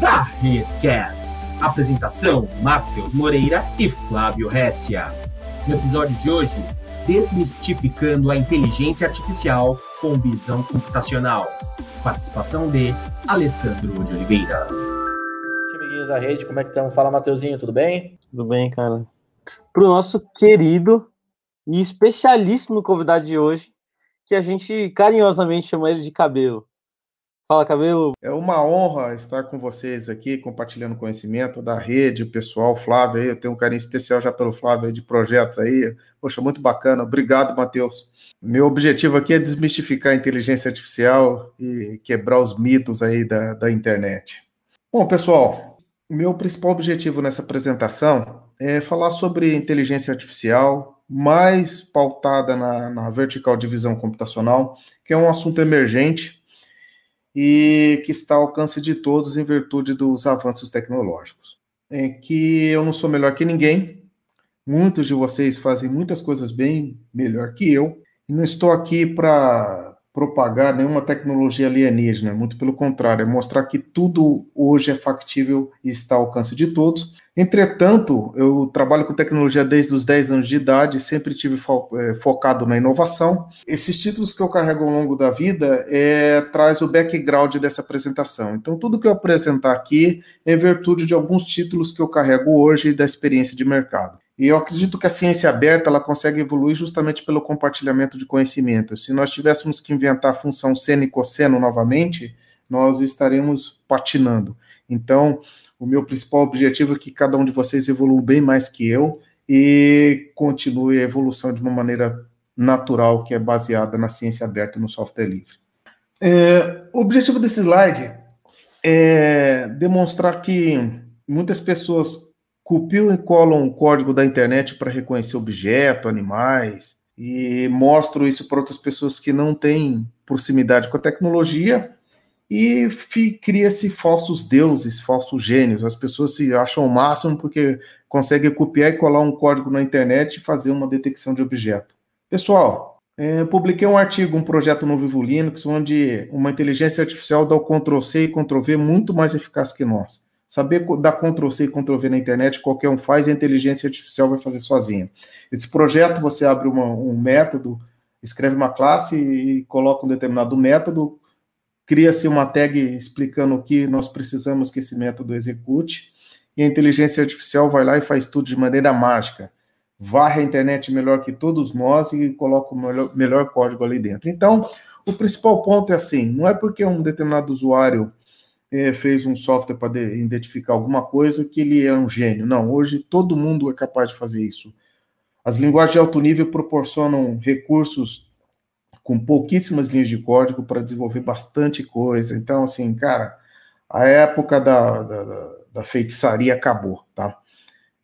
Da Redcast. Apresentação: Matheus Moreira e Flávio Ressia. No episódio de hoje, desmistificando a inteligência artificial com visão computacional. Participação de Alessandro de Oliveira. Amiguinhos da rede, como é que estão? Fala, Mateuzinho, tudo bem? Tudo bem, cara. Para o nosso querido e especialíssimo convidado de hoje, que a gente carinhosamente chama ele de Cabelo. Fala, Cabelo. É uma honra estar com vocês aqui, compartilhando conhecimento da rede, pessoal, Flávio aí, eu tenho um carinho especial já pelo Flávio aí, de projetos aí. Poxa, muito bacana. Obrigado, Matheus. Meu objetivo aqui é desmistificar a inteligência artificial e quebrar os mitos aí da, da internet. Bom, pessoal, meu principal objetivo nessa apresentação é falar sobre inteligência artificial, mais pautada na, na vertical de visão computacional, que é um assunto emergente e que está ao alcance de todos em virtude dos avanços tecnológicos. É que eu não sou melhor que ninguém, muitos de vocês fazem muitas coisas bem melhor que eu, e não estou aqui para propagar nenhuma tecnologia alienígena, muito pelo contrário, é mostrar que tudo hoje é factível e está ao alcance de todos. Entretanto, eu trabalho com tecnologia desde os 10 anos de idade, sempre tive fo é, focado na inovação. Esses títulos que eu carrego ao longo da vida é, traz o background dessa apresentação. Então, tudo que eu apresentar aqui é em virtude de alguns títulos que eu carrego hoje e da experiência de mercado. E eu acredito que a ciência aberta ela consegue evoluir justamente pelo compartilhamento de conhecimento. Se nós tivéssemos que inventar a função seno e cosseno novamente, nós estaríamos patinando. Então, o meu principal objetivo é que cada um de vocês evolua bem mais que eu e continue a evolução de uma maneira natural, que é baseada na ciência aberta e no software livre. É, o objetivo desse slide é demonstrar que muitas pessoas copiam e colam o código da internet para reconhecer objeto, animais, e mostram isso para outras pessoas que não têm proximidade com a tecnologia, e cria-se falsos deuses, falsos gênios. As pessoas se acham o máximo porque conseguem copiar e colar um código na internet e fazer uma detecção de objeto. Pessoal, é, publiquei um artigo, um projeto no Vivo Linux, onde uma inteligência artificial dá o Ctrl-C e Ctrl-V muito mais eficaz que nós. Saber dar Ctrl-C e Ctrl-V na internet, qualquer um faz e a inteligência artificial vai fazer sozinha. Esse projeto, você abre uma, um método, escreve uma classe e coloca um determinado método, cria-se uma tag explicando o que nós precisamos que esse método execute, e a inteligência artificial vai lá e faz tudo de maneira mágica. Varre a internet melhor que todos nós e coloca o melhor, melhor código ali dentro. Então, o principal ponto é assim: não é porque um determinado usuário é, fez um software para identificar alguma coisa que ele é um gênio. Não, hoje todo mundo é capaz de fazer isso. As linguagens de alto nível proporcionam recursos com pouquíssimas linhas de código para desenvolver bastante coisa. Então, assim, cara, a época da, da, da feitiçaria acabou, tá?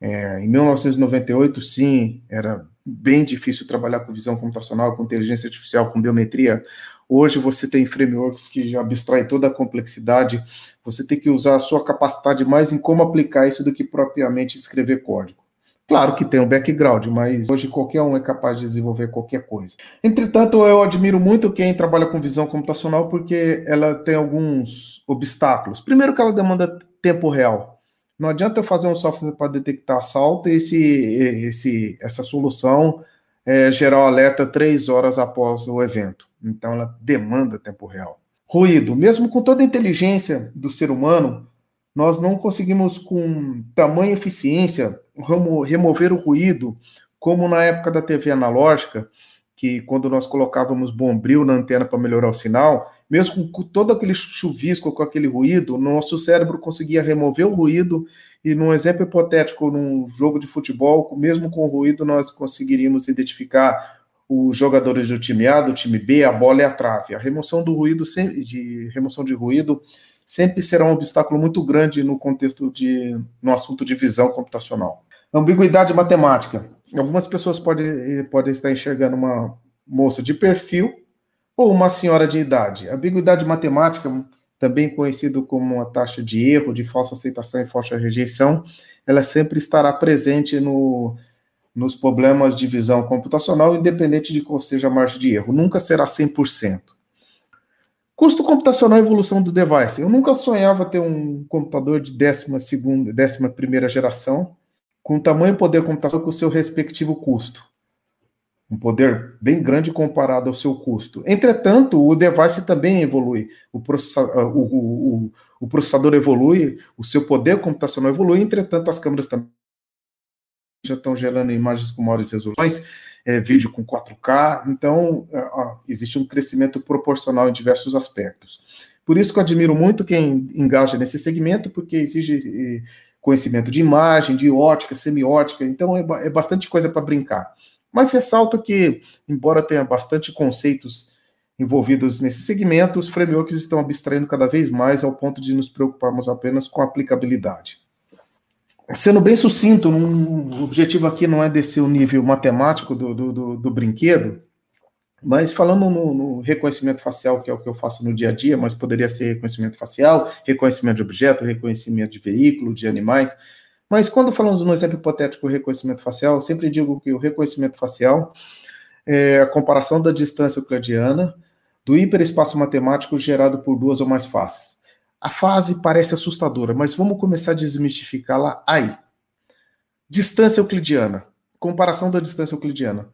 É, em 1998, sim, era bem difícil trabalhar com visão computacional, com inteligência artificial, com biometria. Hoje você tem frameworks que já abstraem toda a complexidade, você tem que usar a sua capacidade mais em como aplicar isso do que propriamente escrever código. Claro que tem um background, mas hoje qualquer um é capaz de desenvolver qualquer coisa. Entretanto, eu admiro muito quem trabalha com visão computacional porque ela tem alguns obstáculos. Primeiro que ela demanda tempo real. Não adianta eu fazer um software para detectar assalto e esse, esse, essa solução é, gerar o alerta três horas após o evento. Então ela demanda tempo real. Ruído, mesmo com toda a inteligência do ser humano, nós não conseguimos com tamanha eficiência remover o ruído, como na época da TV analógica, que quando nós colocávamos bombril na antena para melhorar o sinal, mesmo com todo aquele chuvisco, com aquele ruído, nosso cérebro conseguia remover o ruído e num exemplo hipotético, num jogo de futebol, mesmo com o ruído, nós conseguiríamos identificar os jogadores do time A, do time B, a bola e a trave. A remoção do ruído, de remoção de ruído, sempre será um obstáculo muito grande no contexto de, no assunto de visão computacional. Ambiguidade matemática. Algumas pessoas podem, podem estar enxergando uma moça de perfil ou uma senhora de idade. Ambiguidade matemática, também conhecido como a taxa de erro, de falsa aceitação e falsa rejeição, ela sempre estará presente no, nos problemas de visão computacional, independente de qual seja a margem de erro. Nunca será 100%. Custo computacional e evolução do device. Eu nunca sonhava ter um computador de décima segunda, décima primeira geração com tamanho poder computacional com o seu respectivo custo. Um poder bem grande comparado ao seu custo. Entretanto, o device também evolui. O processador, o, o, o processador evolui, o seu poder computacional evolui, entretanto, as câmeras também já estão gerando imagens com maiores resoluções, é, vídeo com 4K, então ó, existe um crescimento proporcional em diversos aspectos. Por isso que eu admiro muito quem engaja nesse segmento, porque exige conhecimento de imagem, de ótica, semiótica, então é, é bastante coisa para brincar. Mas ressalta que, embora tenha bastante conceitos envolvidos nesse segmento, os frameworks estão abstraindo cada vez mais ao ponto de nos preocuparmos apenas com a aplicabilidade. Sendo bem sucinto, um, o objetivo aqui não é descer o nível matemático do, do, do, do brinquedo, mas falando no, no, reconhecimento facial, que é o que eu faço no dia a dia, mas poderia ser reconhecimento facial, reconhecimento de objeto, reconhecimento de veículo, de animais. Mas quando falamos no exemplo hipotético reconhecimento facial, eu sempre digo que o reconhecimento facial é a comparação da distância euclidiana do hiperespaço matemático gerado por duas ou mais faces. A fase parece assustadora, mas vamos começar a desmistificá-la aí. Distância euclidiana. Comparação da distância euclidiana.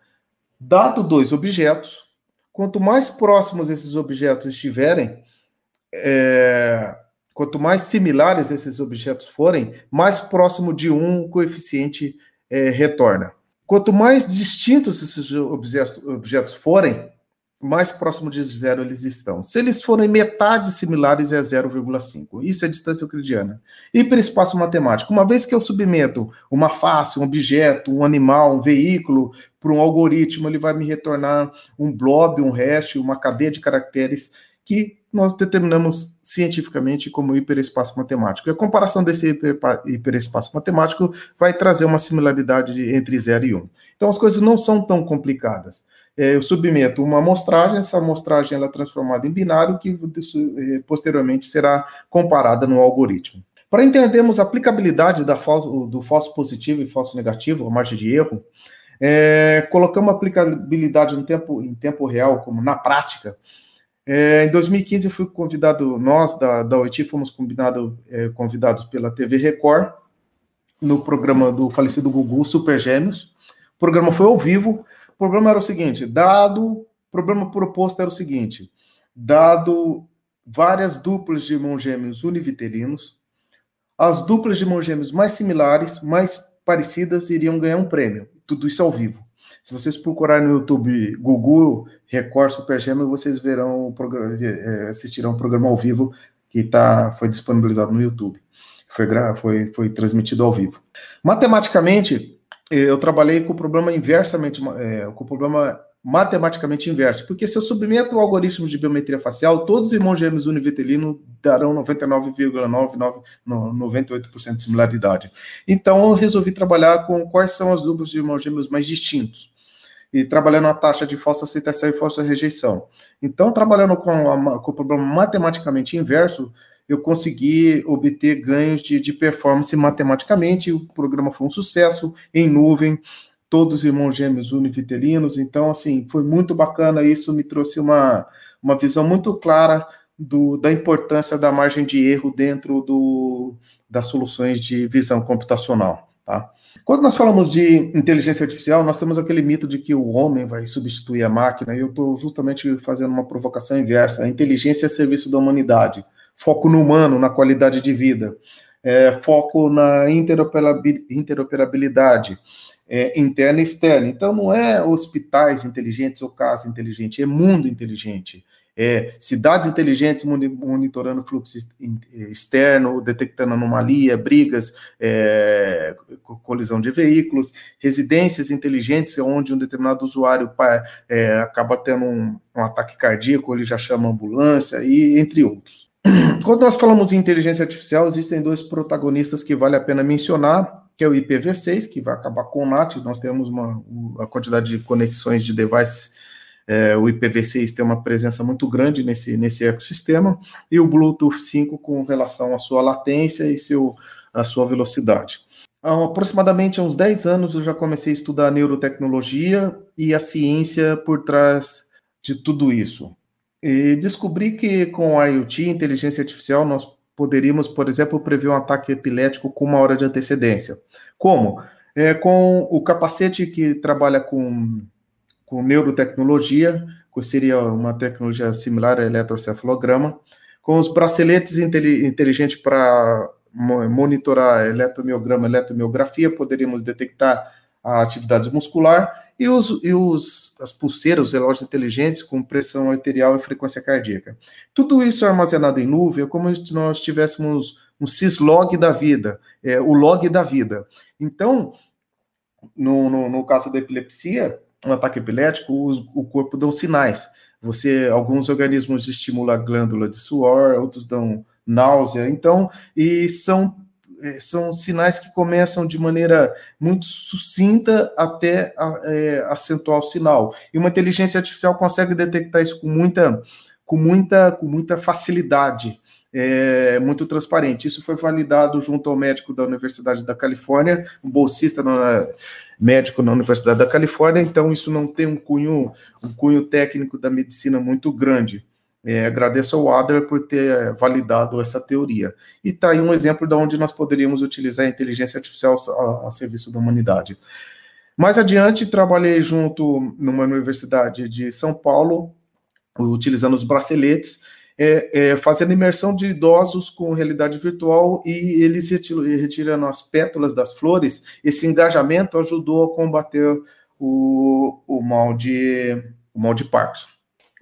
Dado dois objetos, quanto mais próximos esses objetos estiverem, é, quanto mais similares esses objetos forem, mais próximo de um o coeficiente é, retorna. Quanto mais distintos esses objetos, objetos forem, mais próximo de zero eles estão. Se eles forem metade similares, é 0,5. Isso é distância euclidiana. Hiperespaço matemático. Uma vez que eu submeto uma face, um objeto, um animal, um veículo para um algoritmo, ele vai me retornar um blob, um hash, uma cadeia de caracteres que nós determinamos cientificamente como hiperespaço matemático. E a comparação desse hiperespaço matemático vai trazer uma similaridade entre 0 e 1. Um. Então as coisas não são tão complicadas eu submeto uma amostragem, essa amostragem ela é transformada em binário, que é, posteriormente será comparada no algoritmo. Para entendermos a aplicabilidade da falso, do falso positivo e falso negativo, a margem de erro, é, colocamos aplicabilidade no tempo, em tempo real, como na prática. É, em 2015, fui convidado, nós da, da OIT fomos combinado, é, convidados pela TV Record, no programa do falecido Gugu, Super Gêmeos. O programa foi ao vivo, problema era o seguinte: dado, problema proposto era o seguinte: dado várias duplas de irmãos gêmeos univitelinos, as duplas de irmãos gêmeos mais similares, mais parecidas, iriam ganhar um prêmio. Tudo isso ao vivo. Se vocês procurarem no YouTube Google Record Super Gêmeo, vocês verão é, assistirão o programa ao vivo que tá, foi disponibilizado no YouTube. Foi, foi, foi transmitido ao vivo. Matematicamente, eu trabalhei com o problema inversamente, é, com o problema matematicamente inverso, porque se eu submeto o algoritmo de biometria facial, todos os irmãos gêmeos univitelino darão 99,98% de similaridade. Então eu resolvi trabalhar com quais são as duplas de irmãos gêmeos mais distintos. E trabalhando a taxa de falsa aceitação e falsa rejeição. Então, trabalhando com, a, com o problema matematicamente inverso, eu consegui obter ganhos de, de performance matematicamente. O programa foi um sucesso em nuvem, todos irmãos gêmeos univitelinos. Então, assim, foi muito bacana. Isso me trouxe uma, uma visão muito clara do, da importância da margem de erro dentro do, das soluções de visão computacional. Tá? Quando nós falamos de inteligência artificial, nós temos aquele mito de que o homem vai substituir a máquina, e eu estou justamente fazendo uma provocação inversa. A inteligência é serviço da humanidade foco no humano, na qualidade de vida, é, foco na interoperabilidade é, interna e externa. Então, não é hospitais inteligentes ou casa inteligente, é mundo inteligente. É, cidades inteligentes monitorando fluxo externo, detectando anomalia, brigas, é, colisão de veículos, residências inteligentes, onde um determinado usuário é, acaba tendo um, um ataque cardíaco, ele já chama ambulância, e entre outros. Quando nós falamos em inteligência artificial, existem dois protagonistas que vale a pena mencionar, que é o IPv6, que vai acabar com o NAT, nós temos uma, a quantidade de conexões de devices, é, o IPv6 tem uma presença muito grande nesse, nesse ecossistema, e o Bluetooth 5 com relação à sua latência e seu, a sua velocidade. Há aproximadamente uns 10 anos eu já comecei a estudar neurotecnologia e a ciência por trás de tudo isso. E descobri que com a IoT, inteligência artificial, nós poderíamos, por exemplo, prever um ataque epilético com uma hora de antecedência. Como? É, com o capacete que trabalha com, com neurotecnologia, que seria uma tecnologia similar a eletrocefalograma, com os braceletes inteligentes para monitorar eletromiograma, eletromiografia, poderíamos detectar a atividade muscular e, os, e os, as pulseiras, os relógios inteligentes com pressão arterial e frequência cardíaca. Tudo isso é armazenado em nuvem, é como se nós tivéssemos um syslog da vida, é, o log da vida. Então, no, no, no caso da epilepsia, um ataque epilético, o, o corpo dá sinais. Você, alguns organismos estimulam a glândula de suor, outros dão náusea. Então, e são são sinais que começam de maneira muito sucinta até é, acentuar o sinal. E uma inteligência artificial consegue detectar isso com muita, com muita, com muita facilidade. É, muito transparente. Isso foi validado junto ao médico da Universidade da Califórnia, um bolsista na, médico na Universidade da Califórnia, então isso não tem um cunho, um cunho técnico da medicina muito grande. É, agradeço ao Adler por ter validado essa teoria. E está aí um exemplo de onde nós poderíamos utilizar a inteligência artificial a, a, serviço da humanidade. Mais adiante, trabalhei junto numa universidade de São Paulo, utilizando os braceletes, é, é, fazendo imersão de idosos com realidade virtual e eles retirando as pétalas das flores. Esse engajamento ajudou a combater o, o mal de o mal de Parkinson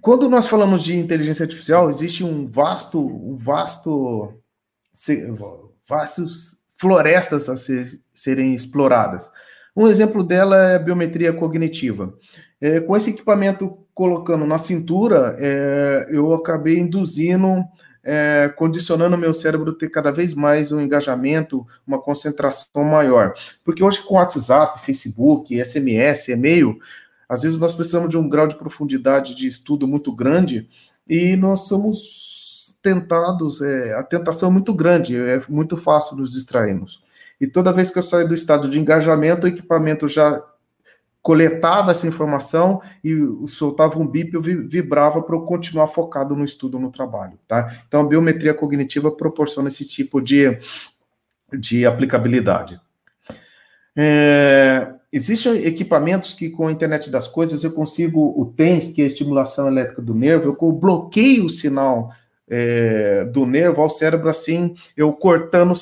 quando nós falamos de inteligência artificial, existe um vasto, um vasto, vastos florestas a ser, serem exploradas. Um exemplo dela é a biometria cognitiva. É, com esse equipamento colocando na cintura, é, eu acabei induzindo, é, condicionando meu cérebro a ter cada vez mais um engajamento, uma concentração maior. Porque hoje com WhatsApp, Facebook, SMS, e-mail, às vezes nós precisamos de um grau de profundidade de estudo muito grande e nós somos tentados, é, a tentação é muito grande, é muito fácil nos distrairmos. E toda vez que eu saio do estado de engajamento, o equipamento já coletava essa informação e soltava um bip, eu vibrava para eu continuar focado no estudo, no trabalho, tá? Então, a biometria cognitiva proporciona esse tipo de, de aplicabilidade. É, Existem equipamentos que, com a internet das coisas, eu consigo, o TENS, que é a estimulação elétrica do nervo, eu bloqueio o sinal é, do nervo ao cérebro, assim, eu cortando,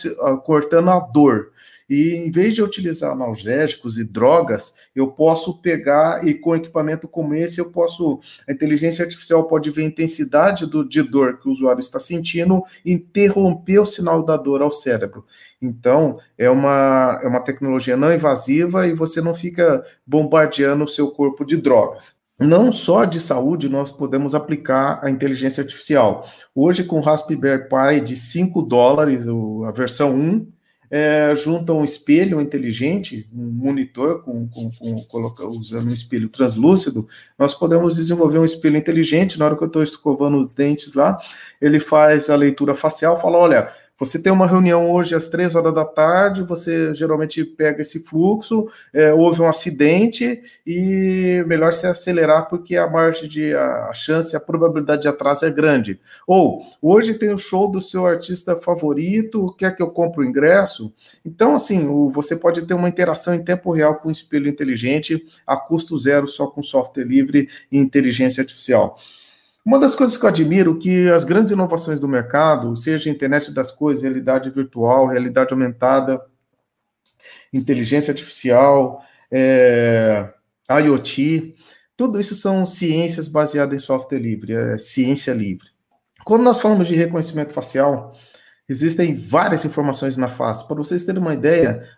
cortando a dor. E em vez de utilizar analgésicos e drogas, eu posso pegar e com equipamento como esse, eu posso. A inteligência artificial pode ver a intensidade do, de dor que o usuário está sentindo, interromper o sinal da dor ao cérebro. Então, é uma, é uma tecnologia não invasiva e você não fica bombardeando o seu corpo de drogas não só de saúde nós podemos aplicar a inteligência artificial. Hoje, com o Raspberry Pi de 5 dólares, a versão 1, é, junta um espelho inteligente, um monitor com, com, com usando um espelho translúcido, nós podemos desenvolver um espelho inteligente. Na hora que eu estou escovando os dentes lá, ele faz a leitura facial, fala: olha, você tem uma reunião hoje às três horas da tarde, você geralmente pega esse fluxo, é, houve um acidente e melhor se acelerar porque a margem de a chance, a probabilidade de atraso é grande. Ou hoje tem o show do seu artista favorito, quer que eu compre o ingresso? Então, assim, o, você pode ter uma interação em tempo real com o espelho inteligente a custo zero só com software livre e inteligência artificial. Uma das coisas que eu admiro é que as grandes inovações do mercado, seja internet das coisas, realidade virtual, realidade aumentada, inteligência artificial, é, IoT, tudo isso são ciências baseadas em software livre, é ciência livre. Quando nós falamos de reconhecimento facial, existem várias informações na face. Para vocês terem uma ideia,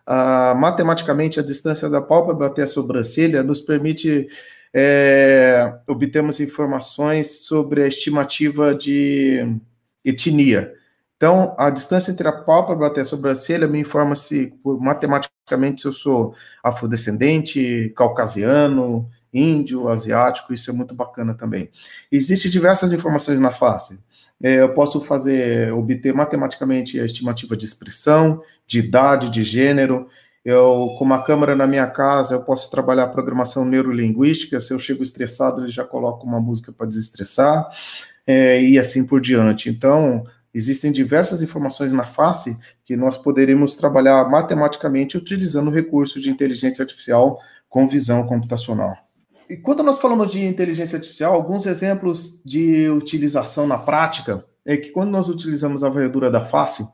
matematicamente, a distância da pálpebra até a sobrancelha nos permite é, obtemos informações sobre a estimativa de etnia. Então, a distância entre a pálpebra até a sobrancelha me informa se, matematicamente, se eu sou afrodescendente, caucasiano, índio, asiático, isso é muito bacana também. Existem diversas informações na face. É, eu posso fazer, obter matematicamente a estimativa de expressão, de idade, de gênero, Eu, com uma câmera na minha casa, eu posso trabalhar programação neurolinguística. Se eu chego estressado, ele já coloca uma música para desestressar, é, e assim por diante. Então, existem diversas informações na face que nós poderíamos trabalhar matematicamente utilizando o recurso de inteligência artificial com visão computacional. E quando nós falamos de inteligência artificial, alguns exemplos de utilização na prática é que quando nós utilizamos a varredura da face,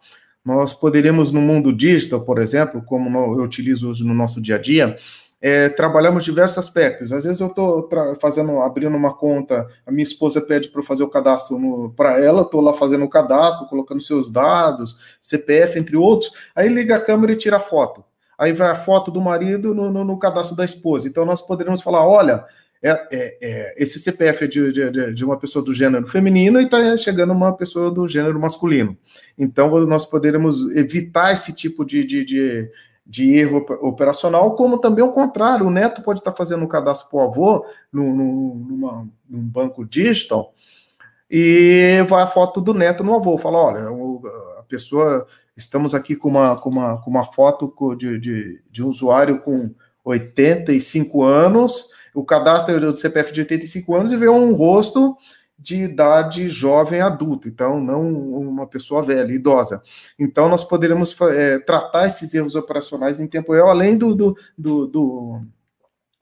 nós poderíamos, no mundo digital, por exemplo, como eu utilizo hoje no nosso dia a dia, é, trabalhamos diversos aspectos. Às vezes eu estou fazendo, abrindo uma conta, a minha esposa pede para fazer o cadastro para ela, estou lá fazendo o cadastro, colocando seus dados, CPF, entre outros. Aí liga a câmera e tira a foto. Aí vai a foto do marido no, no, no cadastro da esposa. Então nós poderíamos falar: olha, é, é, é, esse CPF é de, de, de, uma pessoa do gênero feminino e está chegando uma pessoa do gênero masculino. Então, nós poderíamos evitar esse tipo de, de, de, de erro operacional, como também o contrário. O neto pode estar tá fazendo um cadastro para o avô no, no, numa, num banco digital e vai a foto do neto no avô. Fala: olha, a pessoa. Estamos aqui com uma, com uma, com uma foto de, de, de um usuário com 85 anos o cadastro do CPF de 85 anos e vê um rosto de idade jovem adulta, então não uma pessoa velha, idosa. Então nós poderíamos é, tratar esses erros operacionais em tempo real, além do, do, do, do,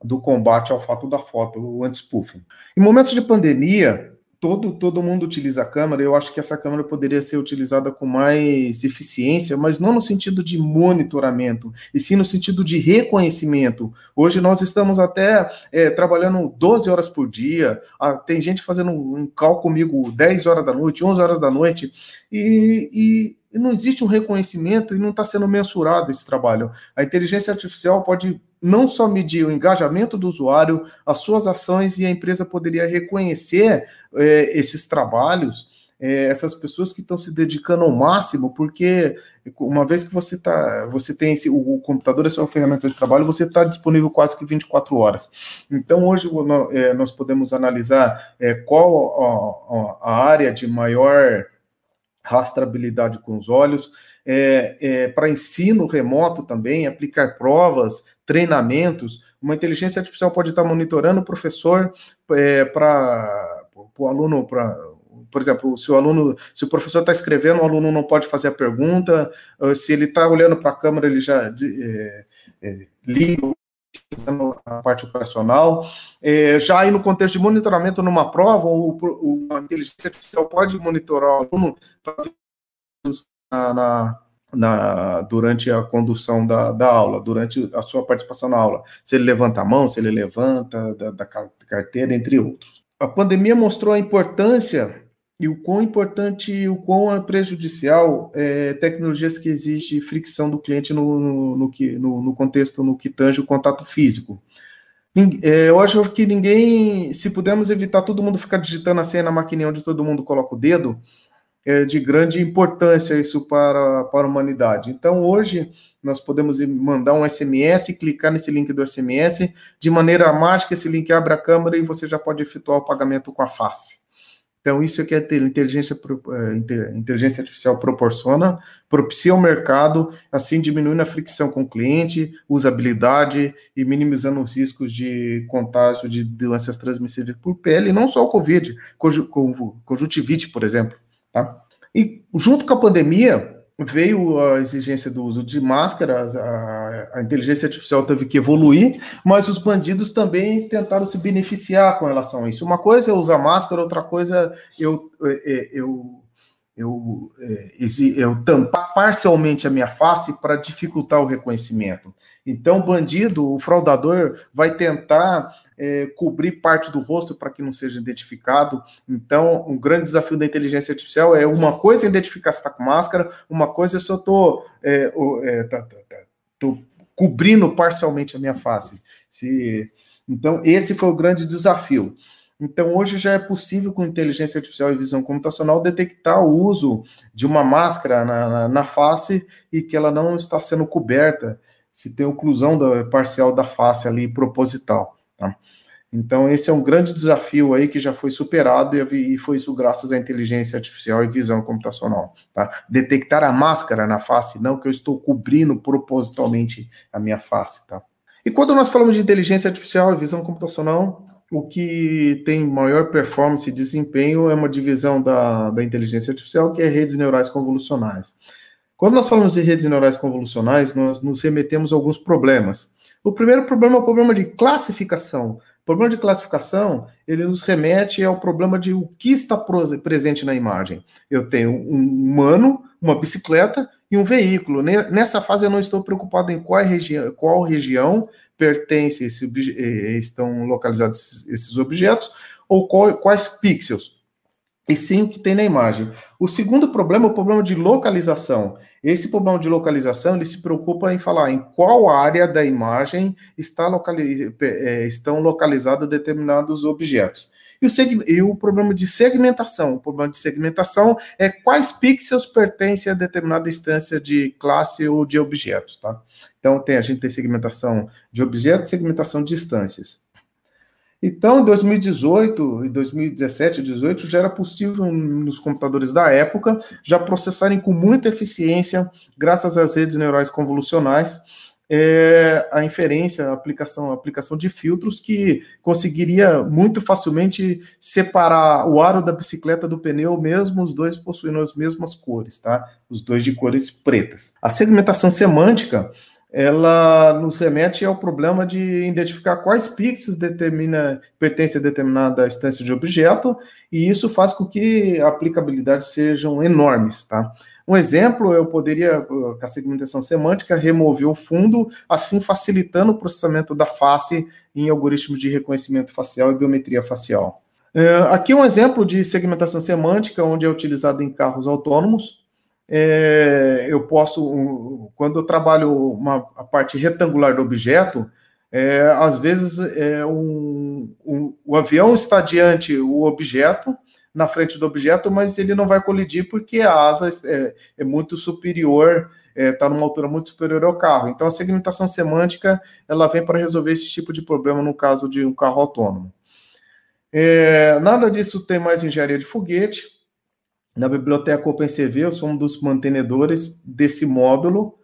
do combate ao fato da foto, o anti-spoofing. Em momentos de pandemia, todo, todo mundo utiliza a câmera, eu acho que essa câmera poderia ser utilizada com mais eficiência, mas não no sentido de monitoramento, e sim no sentido de reconhecimento. Hoje nós estamos até é, trabalhando 12 horas por dia, ah, tem gente fazendo um cálculo comigo 10 horas da noite, 11 horas da noite, e, e não existe um reconhecimento e não está sendo mensurado esse trabalho. A inteligência artificial pode não só medir o engajamento do usuário, as suas ações, e a empresa poderia reconhecer é, esses trabalhos, é, essas pessoas que estão se dedicando ao máximo, porque uma vez que você tá, você tem esse, o, computador, essa é uma ferramenta de trabalho, você está disponível quase que 24 horas. Então, hoje é, nós podemos analisar é, qual a, a área de maior rastreabilidade com os olhos, é, é, para ensino remoto também, aplicar provas, treinamentos. Uma inteligência artificial pode estar monitorando o professor é, para o aluno, para por exemplo, se o aluno, se o professor está escrevendo, o aluno não pode fazer a pergunta, se ele está olhando para a câmera, ele já é, é, liga a parte operacional. É, já aí no contexto de monitoramento numa prova, o, o, a inteligência artificial pode monitorar o aluno na, na, na, durante a condução da, da aula, durante a sua participação na aula. Se ele levanta a mão, se ele levanta da, da carteira, entre outros. A pandemia mostrou a importância e o quão importante o quão é prejudicial é, tecnologias que exigem fricção do cliente no, no, que, no, no contexto no que tange o contato físico. É, eu acho que ninguém, se pudermos evitar todo mundo ficar digitando a senha na maquininha onde todo mundo coloca o dedo, de grande importância isso para, para a humanidade. Então, hoje, nós podemos mandar um SMS, clicar nesse link do SMS, de maneira mágica, esse link abre a câmera e você já pode efetuar o pagamento com a face. Então, isso é que a inteligência, é, inteligência artificial proporciona, propicia o mercado, assim diminuindo a fricção com o cliente, usabilidade e minimizando os riscos de contágio de doenças transmissíveis por pele, não só o Covid, conjuntivite, por exemplo. Tá? E junto com a pandemia, veio a exigência do uso de máscaras, a, a, inteligência artificial teve que evoluir, mas os bandidos também tentaram se beneficiar com relação a isso. Uma coisa é usar máscara, outra coisa é eu, é, eu, eu, eu, eu tampar parcialmente a minha face para dificultar o reconhecimento. Então, o bandido, o fraudador, vai tentar é, cobrir parte do rosto para que não seja identificado. Então, um grande desafio da inteligência artificial é uma coisa é identificar se está com máscara, uma coisa é se eu estou é, é, tá, tá, tá, cobrindo parcialmente a minha face. Se, então, esse foi o grande desafio. Então, hoje já é possível, com inteligência artificial e visão computacional, detectar o uso de uma máscara na, na, na face e que ela não está sendo coberta, se tem oclusão da, parcial da face ali proposital. Tá? Então, esse é um grande desafio aí que já foi superado e foi isso graças à inteligência artificial e visão computacional. Tá? Detectar a máscara na face, não que eu estou cobrindo propositalmente a minha face. Tá? E quando nós falamos de inteligência artificial e visão computacional, o que tem maior performance e desempenho é uma divisão da, da inteligência artificial, que é redes neurais convolucionais. Quando nós falamos de redes neurais convolucionais, nós nos remetemos a alguns problemas. O primeiro problema é o problema de classificação. O problema de classificação, ele nos remete ao problema de o que está presente na imagem. Eu tenho um humano, uma bicicleta e um veículo. Nessa fase eu não estou preocupado em qual região, qual região pertence esse, eh, estão localizados esses objetos ou qual, quais pixels e sim o que tem na imagem. O segundo problema é o problema de localização. Esse problema de localização, ele se preocupa em falar em qual área da imagem está localiz... É, estão localizados determinados objetos. E o, e o problema de segmentação. O problema de segmentação é quais pixels pertencem a determinada instância de classe ou de objetos, tá? Então, tem, a gente tem segmentação de objetos e segmentação de instâncias. Então, em 2018 e 2017 e 2018, já era possível nos computadores da época já processarem com muita eficiência, graças às redes neurais convolucionais, é, a inferência, a aplicação, a aplicação de filtros que conseguiria muito facilmente separar o aro da bicicleta do pneu, mesmo os dois possuindo as mesmas cores, tá? Os dois de cores pretas. A segmentação semântica ela nos remete ao problema de identificar quais pixels determina, pertence a determinada instância de objeto, e isso faz com que a aplicabilidade sejam enormes, tá? Um exemplo, eu poderia, a segmentação semântica, remover o fundo, assim facilitando o processamento da face em algoritmos de reconhecimento facial e biometria facial. É, aqui um exemplo de segmentação semântica, onde é utilizado em carros autônomos, é, eu posso, quando eu trabalho uma, a parte retangular do objeto, é, às vezes é, um, um, o avião está diante o objeto, na frente do objeto, mas ele não vai colidir porque a asa é, é muito superior, está é, numa altura muito superior ao carro. Então a segmentação semântica ela vem para resolver esse tipo de problema no caso de um carro autônomo. É, nada disso tem mais engenharia de foguete na biblioteca OpenCV, eu sou um dos mantenedores desse módulo,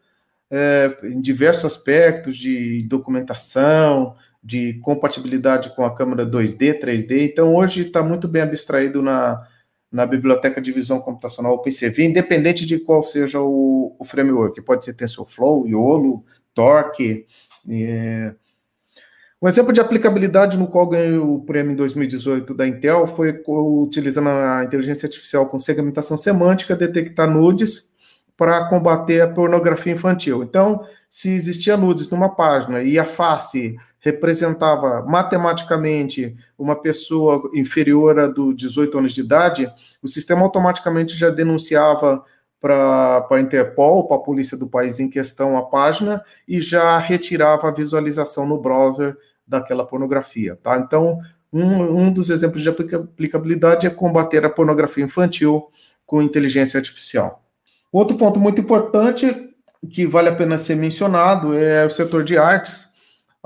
é, em diversos aspectos de documentação, de compatibilidade com a câmera 2D, 3D. Então, hoje está muito bem abstraído na, na biblioteca de visão computacional OpenCV, independente de qual seja o, o framework. Pode ser TensorFlow, YOLO, Torque, é, um exemplo de aplicabilidade no qual ganhei o prêmio em 2018 da Intel foi utilizando a inteligência artificial com segmentação semântica, detectar nudes para combater a pornografia infantil. Então, se existia nudes numa página e a face representava matematicamente uma pessoa inferior a do 18 anos de idade, o sistema automaticamente já denunciava para a Interpol, para a polícia do país em questão, a página e já retirava a visualização no browser daquela pornografia, tá? Então, um, um dos exemplos de aplicabilidade é combater a pornografia infantil com inteligência artificial. Outro ponto muito importante que vale a pena ser mencionado é o setor de artes,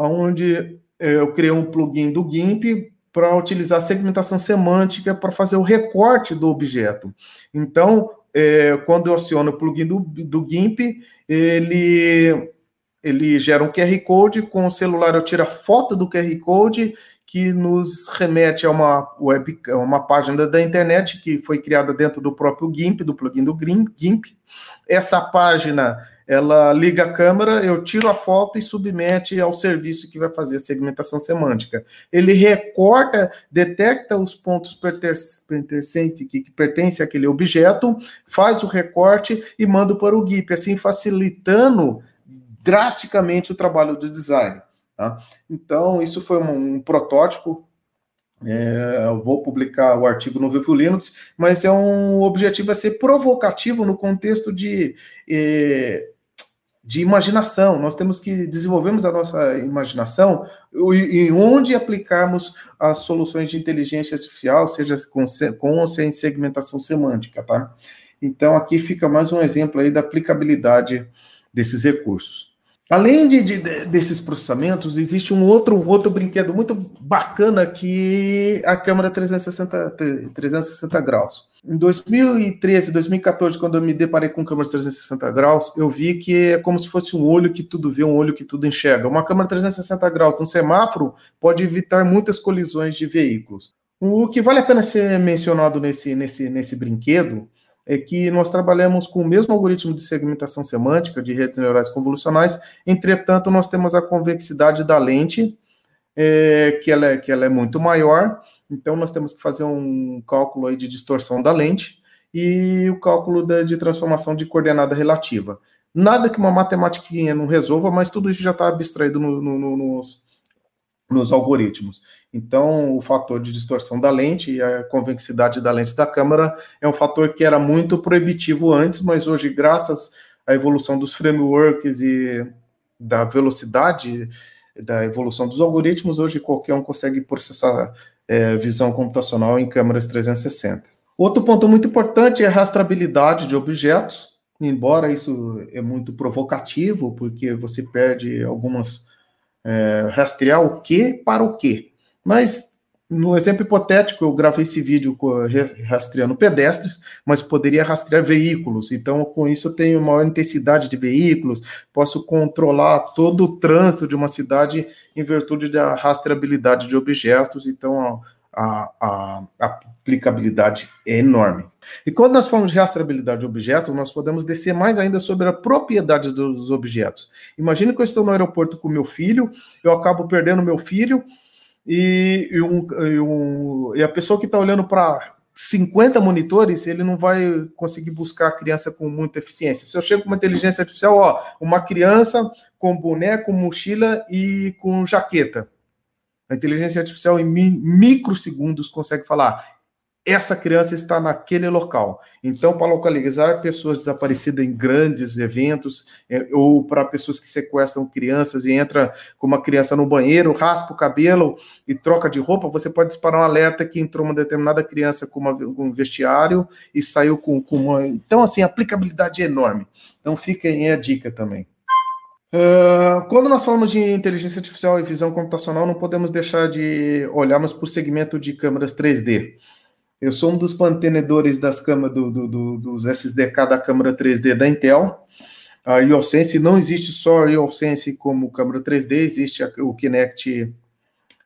onde é, eu criei um plugin do GIMP para utilizar segmentação semântica para fazer o recorte do objeto. Então, é, quando eu aciono o plugin do, do GIMP, ele, ele gera um QR Code, com o celular eu tiro a foto do QR Code, que nos remete a uma web, a uma página da internet que foi criada dentro do próprio GIMP, do plugin do GIMP. Essa página ela liga a câmera, eu tiro a foto e submete ao serviço que vai fazer a segmentação semântica. Ele recorta, detecta os pontos pertencentes que, que pertencem àquele objeto, faz o recorte e manda para o GIP, assim facilitando drasticamente o trabalho do design. Tá? Então, isso foi um, um protótipo é, eu vou publicar o artigo no Vivo Linux, mas é um objetivo a ser provocativo no contexto de é, de imaginação. Nós temos que desenvolvermos a nossa imaginação e onde aplicarmos as soluções de inteligência artificial, seja com, ou sem segmentação semântica, tá? Então, aqui fica mais um exemplo aí da aplicabilidade desses recursos. Além de, de, desses processamentos, existe um outro, outro brinquedo muito bacana que a câmera 360, 360 graus. Em 2013, 2014, quando eu me deparei com câmeras 360 graus, eu vi que é como se fosse um olho que tudo vê, um olho que tudo enxerga. Uma câmera 360 graus no semáforo pode evitar muitas colisões de veículos. O que vale a pena ser mencionado nesse, nesse, nesse brinquedo é que nós trabalhamos com o mesmo algoritmo de segmentação semântica de redes neurais convolucionais, entretanto, nós temos a convexidade da lente, é, que, ela é, que ela é muito maior, então nós temos que fazer um cálculo aí de distorção da lente e o cálculo de, de transformação de coordenada relativa. Nada que uma matemática não resolva, mas tudo isso já está abstraído no, no, no, nos, nos algoritmos. Então, o fator de distorção da lente e a convexidade da lente da câmera é um fator que era muito proibitivo antes, mas hoje, graças à evolução dos frameworks e da velocidade da evolução dos algoritmos, hoje qualquer um consegue processar é, visão computacional em câmeras 360. Outro ponto muito importante é a rastreabilidade de objetos, embora isso é muito provocativo, porque você perde algumas é, rastrear o que para o que. Mas, no exemplo hipotético, eu gravei esse vídeo rastreando pedestres, mas poderia rastrear veículos. Então, com isso, eu tenho maior intensidade de veículos, posso controlar todo o trânsito de uma cidade em virtude da rastreabilidade de objetos. Então, a, a, a, aplicabilidade é enorme. E quando nós falamos de rastreabilidade de objetos, nós podemos descer mais ainda sobre a propriedade dos objetos. Imagine que eu estou no aeroporto com meu filho, eu acabo perdendo meu filho, e, e, um, e, um, e a pessoa que está olhando para 50 monitores, ele não vai conseguir buscar a criança com muita eficiência. Se eu chego com uma inteligência artificial, ó, uma criança com boneco, mochila e com jaqueta a inteligência artificial, em microsegundos, consegue falar: essa criança está naquele local. Então, para localizar pessoas desaparecidas em grandes eventos, é, ou para pessoas que sequestram crianças e entra com uma criança no banheiro, raspa o cabelo e troca de roupa, você pode disparar um alerta que entrou uma determinada criança com, um vestiário e saiu com, com uma. Então, assim, aplicabilidade é enorme. Então, fica aí a dica também. Uh, quando nós falamos de inteligência artificial e visão computacional, não podemos deixar de olharmos para o segmento de câmeras 3D. Eu sou um dos mantenedores das câmeras do, do, do, dos SDK da câmera 3D da Intel. A RealSense não existe só a RealSense como câmera 3D, existe o Kinect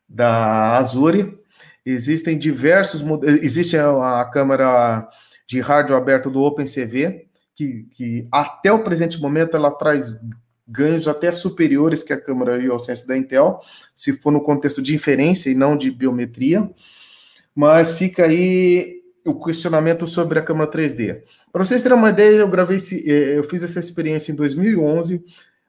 da Azure. Existem diversos existe a, câmera de rádio aberto do OpenCV, que, que até o presente momento ela traz ganhos até superiores que a câmera RealSense da Intel, se for no contexto de inferência e não de biometria. Mas fica aí o questionamento sobre a câmera 3D. Para vocês terem uma ideia, eu gravei esse, eh, eu fiz essa experiência em 2011,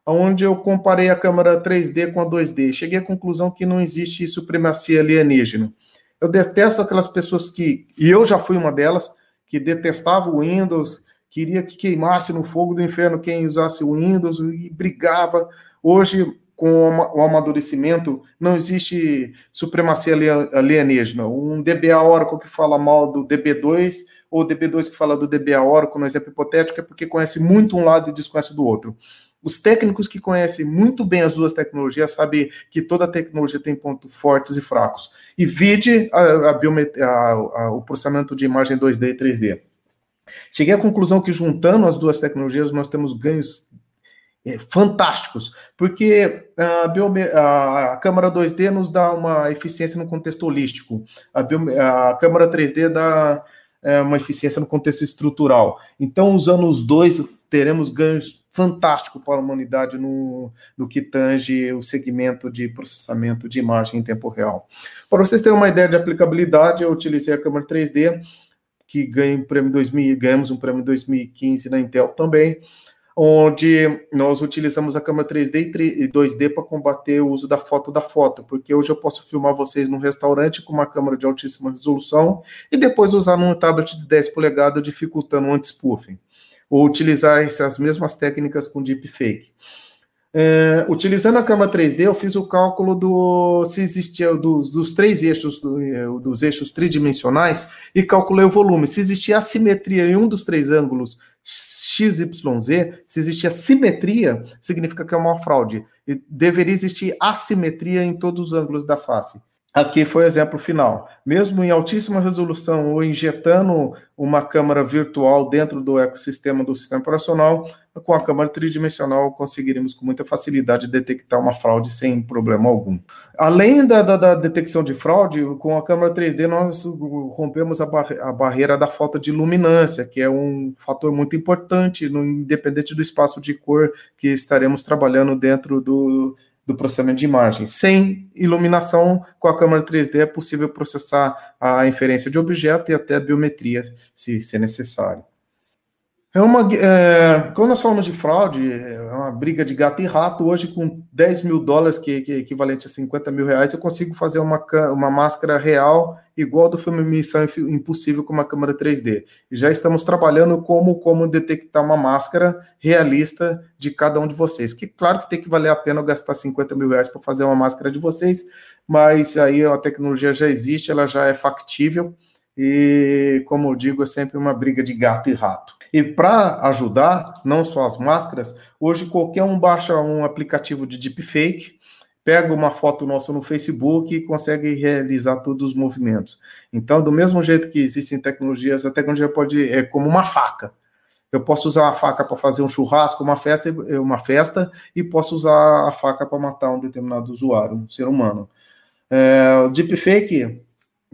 onde eu comparei a câmera 3D com a 2D. Cheguei à conclusão que não existe supremacia alienígena. Eu detesto aquelas pessoas que, e eu já fui uma delas, que detestava o Windows, queria que queimasse no fogo do inferno quem usasse o Windows e brigava. Hoje, com o amadurecimento, não existe supremacia alienígena. Um DBA Oracle que fala mal do DB2 ou DB2 que fala do DBA Oracle, no exemplo hipotético, é porque conhece muito um lado e desconhece do outro. Os técnicos que conhecem muito bem as duas tecnologias sabem que toda tecnologia tem pontos fortes e fracos. E vide a, a, a, o processamento de imagem 2D e 3D. Cheguei à conclusão que juntando as duas tecnologias nós temos ganhos fantásticos, porque a, biome, a, câmera 2D nos dá uma eficiência no contexto holístico, a, a câmera 3D dá é, uma eficiência no contexto estrutural. Então, usando os dois, teremos ganhos fantásticos para a humanidade no, no que tange o segmento de processamento de imagem em tempo real. Para vocês terem uma ideia de aplicabilidade, eu utilizei a câmera 3D que ganha um prêmio 2000, ganhamos um prêmio 2015 na Intel também, onde nós utilizamos a câmera 3D e 2D para combater o uso da foto da foto, porque hoje eu posso filmar vocês num restaurante com uma câmera de altíssima resolução e depois usar num tablet de 10 polegadas dificultando o anti-spoofing, ou utilizar essas mesmas técnicas com deepfake. É, utilizando a câmera 3D, eu fiz o cálculo do se existia dos, dos três eixos do, é, dos eixos tridimensionais e calculei o volume. Se existia assimetria em um dos três ângulos XYZ, se existe assimetria, significa que é uma fraude. E deveria existir assimetria em todos os ângulos da face. Aqui foi o exemplo final. Mesmo em altíssima resolução ou injetando uma câmera virtual dentro do ecossistema do sistema operacional, com a câmera tridimensional conseguiríamos com muita facilidade detectar uma fraude sem problema algum. Além da, da, da detecção de fraude, com a câmera 3D nós rompemos a, bar a, barreira da falta de luminância, que é um fator muito importante, no, independente do espaço de cor que estaremos trabalhando dentro do do processamento de imagem. Sem iluminação, com a câmera 3D é possível processar a inferência de objeto e até biometria, se, se necessário. É uma, é, quando nós falamos de fraude, é uma briga de gato e rato. Hoje, com 10 mil dólares, que, que é equivalente a 50 mil reais, eu consigo fazer uma, uma máscara real, igual do filme Missão Impossível com uma câmera 3D. E já estamos trabalhando como, como detectar uma máscara realista de cada um de vocês. Que claro que tem que valer a pena gastar 50 mil reais para fazer uma máscara de vocês, mas aí a tecnologia já existe, ela já é factível e, como eu digo, é sempre uma briga de gato e rato. E para ajudar, não só as máscaras, hoje qualquer um baixa um aplicativo de deepfake, pega uma foto nossa no Facebook e consegue realizar todos os movimentos. Então, do mesmo jeito que existem tecnologias, a tecnologia pode é como uma faca. Eu posso usar a faca para fazer um churrasco, uma festa, uma festa, e posso usar a faca para matar um determinado usuário, um ser humano. É, deepfake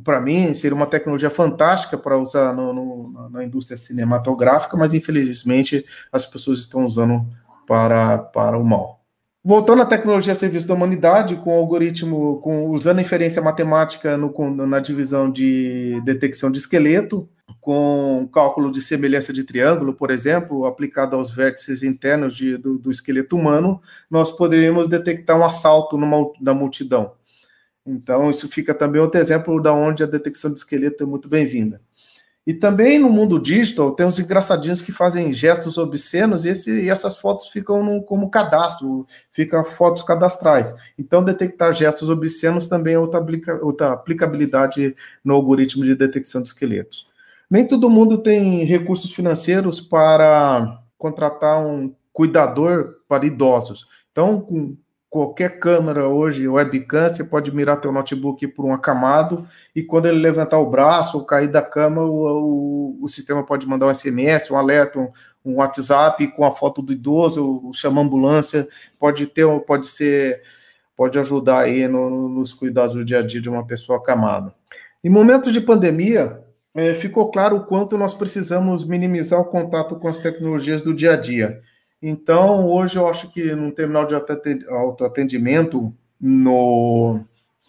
para mim, seria uma tecnologia fantástica para usar no, no, na indústria cinematográfica, mas infelizmente as pessoas estão usando para, para o mal. Voltando à tecnologia a serviço da humanidade, com algoritmo, com, usando inferência matemática no, na divisão de detecção de esqueleto, com cálculo de semelhança de triângulo, por exemplo, aplicado aos vértices internos de, do, do, esqueleto humano, nós poderíamos detectar um assalto numa, na multidão. Então, isso fica também outro exemplo da onde a detecção de esqueleto é muito bem-vinda. E também no mundo digital, tem uns engraçadinhos que fazem gestos obscenos e, esse, e essas fotos ficam no, como cadastro, ficam fotos cadastrais. Então, detectar gestos obscenos também é outra, aplica, outra aplicabilidade no algoritmo de detecção de esqueletos. Nem todo mundo tem recursos financeiros para contratar um cuidador para idosos. Então, com qualquer câmera hoje, webcam, você pode mirar teu notebook por um acamado e quando ele levantar o braço ou cair da cama, o, o, o sistema pode mandar um SMS, um alerta, um, um, WhatsApp com a foto do idoso, chama ambulância, pode ter, pode ser, pode ajudar aí no, nos cuidados do dia a dia de uma pessoa acamada. Em momentos de pandemia, é, ficou claro o quanto nós precisamos minimizar o contato com as tecnologias do dia a dia. Então, hoje eu acho que num terminal de autoatendimento no,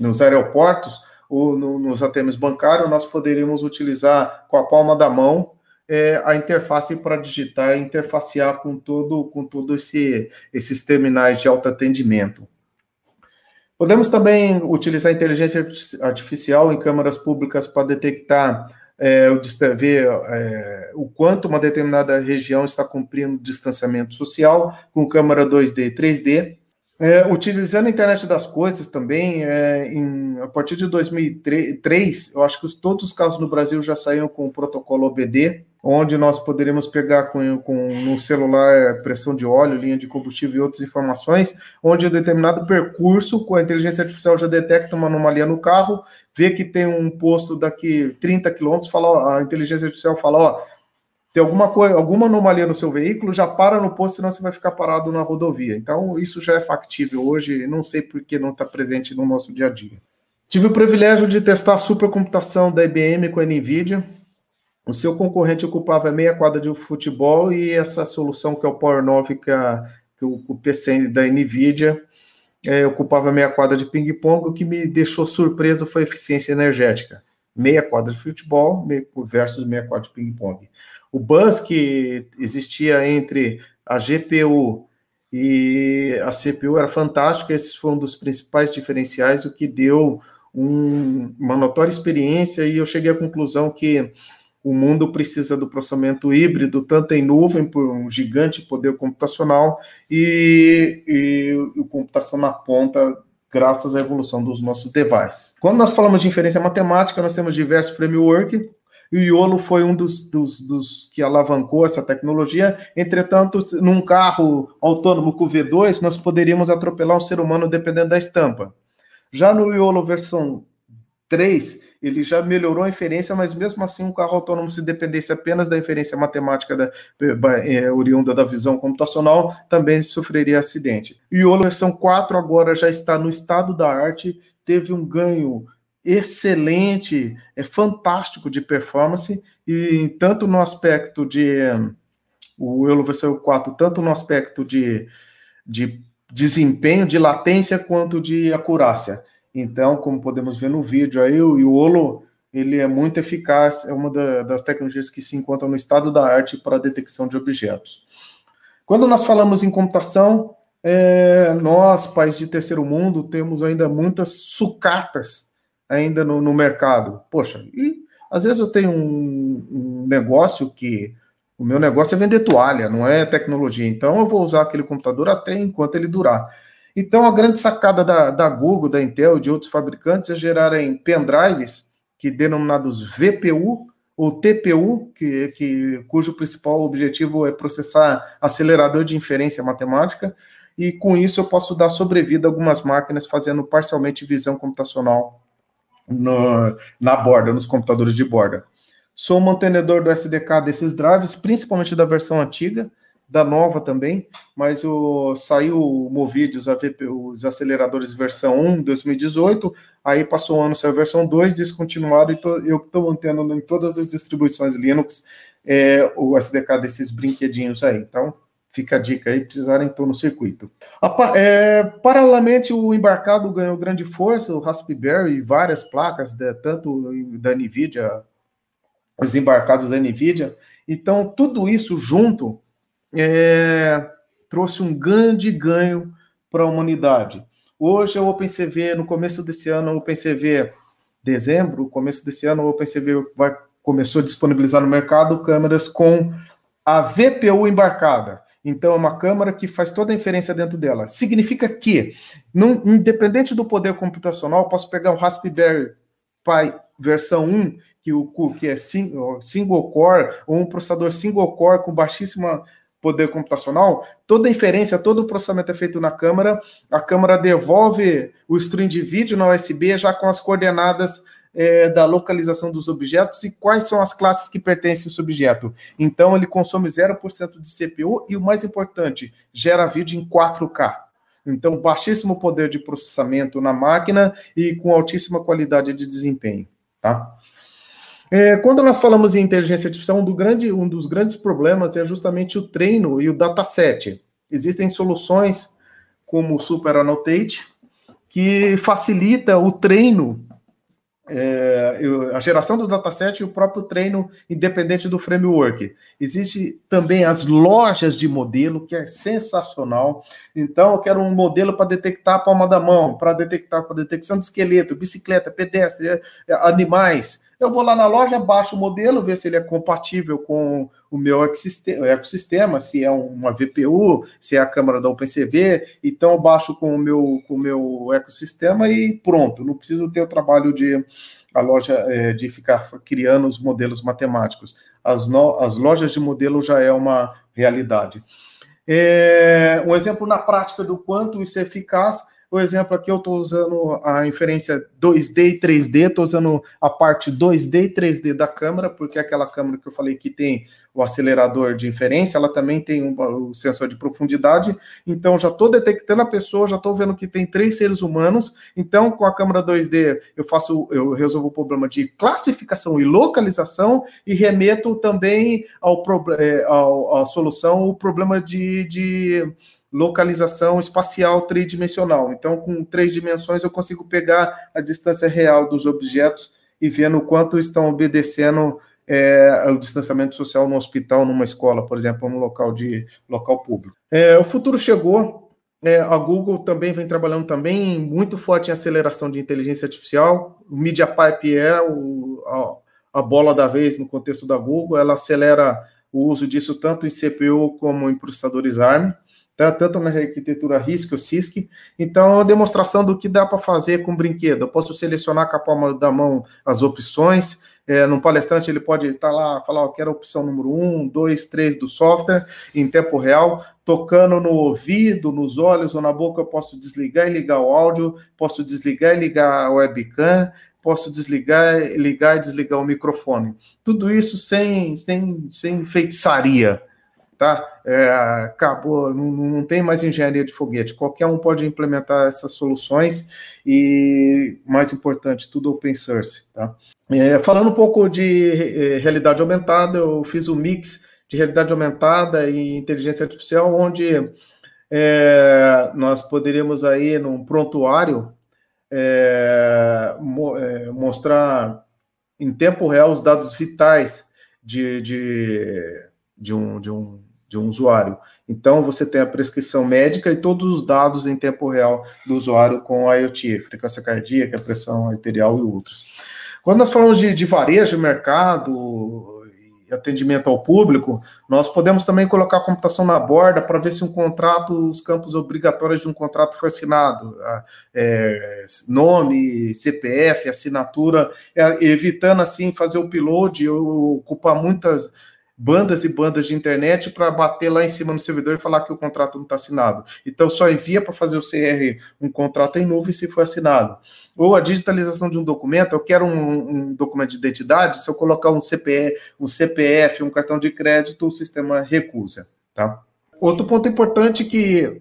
nos aeroportos ou no, nos ATMs bancários, nós poderíamos utilizar com a palma da mão é, a interface para digitar e interfacear com todo com todo esse, esses terminais de autoatendimento. Podemos também utilizar inteligência artificial em câmaras públicas para detectar é, ver é, o quanto uma determinada região está cumprindo distanciamento social com câmera 2D e 3D. É, utilizando a internet das coisas também, é, em, a partir de 2003, eu acho que os, todos os carros no Brasil já saíram com o protocolo OBD, onde nós poderíamos pegar com, com no celular é, pressão de óleo, linha de combustível e outras informações, onde um determinado percurso, com a inteligência artificial já detecta uma anomalia no carro, vê que tem um posto daqui 30 quilômetros, a inteligência artificial fala, ó, tem alguma coisa, alguma anomalia no seu veículo, já para no posto, senão você vai ficar parado na rodovia. Então, isso já é factível hoje, não sei por que não está presente no nosso dia a dia. Tive o privilégio de testar a supercomputação da IBM com a NVIDIA, o seu concorrente ocupava meia quadra de futebol e essa solução que é o Power 9, que, a, que o, o PC da NVIDIA é, ocupava meia quadra de ping-pong. O que me deixou surpreso foi a eficiência energética. Meia quadra de futebol versus meia quadra de ping-pong. O buzz que existia entre a GPU e a CPU era fantástico. Esses foram um dos principais diferenciais, o que deu um, uma notória experiência. E eu cheguei à conclusão que o mundo precisa do processamento híbrido, tanto em nuvem, por um gigante poder computacional, e, e o computação na ponta, graças à evolução dos nossos devices. Quando nós falamos de inferência matemática, nós temos diversos frameworks, E o Iolo foi um dos, dos, dos, que alavancou essa tecnologia. Entretanto, num carro autônomo com V2, nós poderíamos atropelar um ser humano dependendo da estampa. Já no Iolo versão 3, ele já melhorou a inferência, mas mesmo assim um carro autônomo, se dependesse apenas da inferência matemática da, é, oriunda da visão computacional, também sofreria acidente. E o versão 4 agora já está no estado da arte, teve um ganho excelente, é fantástico de performance, e tanto no aspecto de o Euler versão 4, tanto no aspecto de, de desempenho, de latência, quanto de acurácia. Então, como podemos ver no vídeo aí, o Iolo ele é muito eficaz, é uma da, das tecnologias que se encontram no estado da arte para a detecção de objetos. Quando nós falamos em computação, é, nós, países de terceiro mundo, temos ainda muitas sucatas ainda no, no mercado. Poxa, e às vezes eu tenho um, um, negócio que o meu negócio é vender toalha, não é tecnologia. Então eu vou usar aquele computador até enquanto ele durar. Então a grande sacada da, da Google, da Intel e de outros fabricantes é gerarem pendrives que denominados VPU ou TPU, que, que, cujo principal objetivo é processar acelerador de inferência matemática, e com isso eu posso dar sobrevida a algumas máquinas fazendo parcialmente visão computacional no, na borda, nos computadores de borda. Sou mantenedor do SDK desses drives, principalmente da versão antiga, da nova também, mas o, saiu o Movidius, a VP, os aceleradores versão 1, 2018, aí passou um ano, saiu a versão 2, descontinuaram, e tô, eu estou mantendo em todas as distribuições Linux é, o SDK desses brinquedinhos aí. Então, Fica a dica aí, precisarem estou no circuito. É, paralelamente, o embarcado ganhou grande força, o Raspberry e várias placas, de, tanto da NVIDIA, os embarcados da NVIDIA. Então, tudo isso junto é, trouxe um grande ganho para a humanidade. Hoje, o OpenCV, no começo desse ano, o OpenCV, dezembro, começo desse ano, o OpenCV vai, começou a disponibilizar no mercado câmeras com a VPU embarcada. Então, é uma câmara que faz toda a inferência dentro dela. Significa que, independente do poder computacional, posso pegar um Raspberry Pi versão 1, que, o, que é single core, ou um processador single core com baixíssimo poder computacional, toda a inferência, todo o processamento é feito na câmera, a câmera devolve o stream de vídeo na USB já com as coordenadas é, da localização dos objetos e quais são as classes que pertencem a esse objeto. Então, ele consome 0% de CPU e, o mais importante, gera vídeo em 4K. Então, baixíssimo poder de processamento na máquina e com altíssima qualidade de desempenho. Tá? É, quando nós falamos em inteligência artificial, um, do grande, um dos grandes problemas é justamente o treino e o dataset. Existem soluções como o Super Annotate, que facilita o treino é, a geração do dataset e o próprio treino independente do framework. Existe também as lojas de modelo, que é sensacional. Então, eu quero um modelo para detectar a palma da mão, para detectar para detecção de esqueleto, bicicleta, pedestre, é, animais. Eu vou lá na loja, baixo o modelo, ver se ele é compatível com o meu ecossistema, se é uma VPU, se é a câmera da OpenCV. Então, eu baixo com o meu, com o meu ecossistema e pronto. Não preciso ter o trabalho de a loja é, de ficar criando os modelos matemáticos. As, no, as lojas de modelo já é uma realidade. É, um exemplo na prática do quanto isso é eficaz o exemplo aqui eu estou usando a inferência 2D e 3D, estou usando a parte 2D e 3D da câmera, porque aquela câmera que eu falei que tem o acelerador de inferência, ela também tem um, o sensor de profundidade, então já estou detectando a pessoa, já estou vendo que tem três seres humanos, então com a câmera 2D eu faço, eu resolvo o problema de classificação e localização e remeto também ao, é, ao, à solução o problema de, de localização espacial tridimensional. Então, com três dimensões, eu consigo pegar a distância real dos objetos e vendo o quanto estão obedecendo é, o distanciamento social no hospital, numa escola, por exemplo, no local de local público. É, o futuro chegou. É, a Google também vem trabalhando também muito forte em aceleração de inteligência artificial. O MediaPipe é o, a, a bola da vez no contexto da Google. Ela acelera o uso disso tanto em CPU como em processadores ARM? Tanto na arquitetura RISC ou CISC. Então, é uma demonstração do que dá para fazer com brinquedo. Eu posso selecionar com a palma da mão as opções, É, no palestrante ele pode estar tá lá, falar, eu quero a opção número um, dois, três do software, em tempo real, tocando no ouvido, nos olhos ou na boca, eu posso desligar e ligar o áudio, posso desligar e ligar a webcam, posso desligar, ligar e desligar o microfone. Tudo isso sem, sem, sem feitiçaria, tá? É, acabou, não, não, tem mais engenharia de foguete. Qualquer um pode implementar essas soluções e, mais importante, tudo open source, tá? É, falando um pouco de é, realidade aumentada, eu fiz um mix de realidade aumentada e inteligência artificial, onde é, nós poderíamos aí, num prontuário, é, mo é, mostrar em tempo real os dados vitais de, de, de, um, de, um, de um usuário. Então, você tem a prescrição médica e todos os dados em tempo real do usuário com IoT, frequência cardíaca, pressão arterial e outros. Quando nós falamos de, de varejo, mercado e atendimento ao público, nós podemos também colocar a computação na borda para ver se um contrato, os campos obrigatórios de um contrato foi assinado, é, nome, CPF, assinatura, é, evitando assim fazer o upload, ocupar muitas bandas e bandas de internet para bater lá em cima no servidor e falar que o contrato não está assinado. Então, só envia para fazer o CR um contrato em nuvem se for assinado. Ou a digitalização de um documento, eu quero um, um documento de identidade, se eu colocar um CPF, um CPF, um cartão de crédito, o sistema recusa. Tá? Outro ponto importante que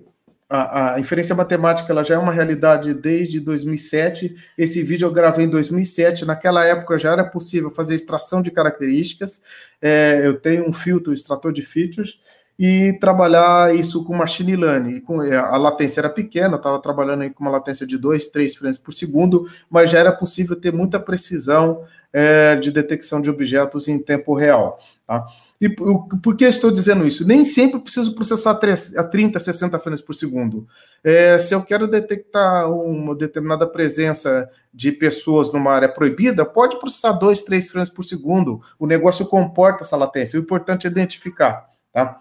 a, a, inferência matemática ela já é uma realidade desde 2007. Esse vídeo eu gravei em 2007. Naquela época já era possível fazer extração de características. É, eu tenho um filtro, extrator de features, e trabalhar isso com machine learning. Com, é, a latência era pequena, estava trabalhando com uma latência de 2, 3 frames por segundo, mas já era possível ter muita precisão é, de detecção de objetos em tempo real. Tá? E por que estou dizendo isso? Nem sempre preciso processar a 30, 60 frames por segundo. É, se eu quero detectar uma determinada presença de pessoas numa área proibida, pode processar 2, 3 frames por segundo. O negócio comporta essa latência. O importante é identificar. Tá?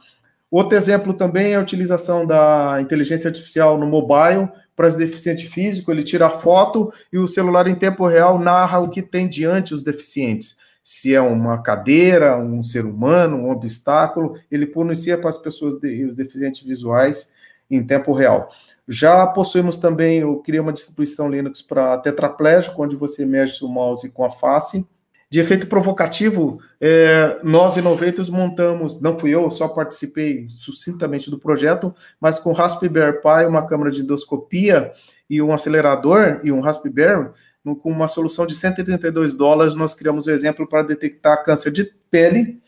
Outro exemplo também é a utilização da inteligência artificial no mobile para os deficientes físicos. Ele tira a foto e o celular em tempo real narra o que tem diante os deficientes se é uma cadeira, um ser humano, um obstáculo, ele pronuncia para as pessoas de, os deficientes visuais em tempo real. Já possuímos também, eu criei uma distribuição Linux para tetraplégico, onde você mexe o mouse com a face. De efeito provocativo, é, nós Innovators montamos, não fui eu, só participei sucintamente do projeto, mas com Raspberry Pi, uma câmera de endoscopia e um acelerador e um Raspberry, com uma solução de 132 dólares, nós criamos o um exemplo para detectar câncer de pele,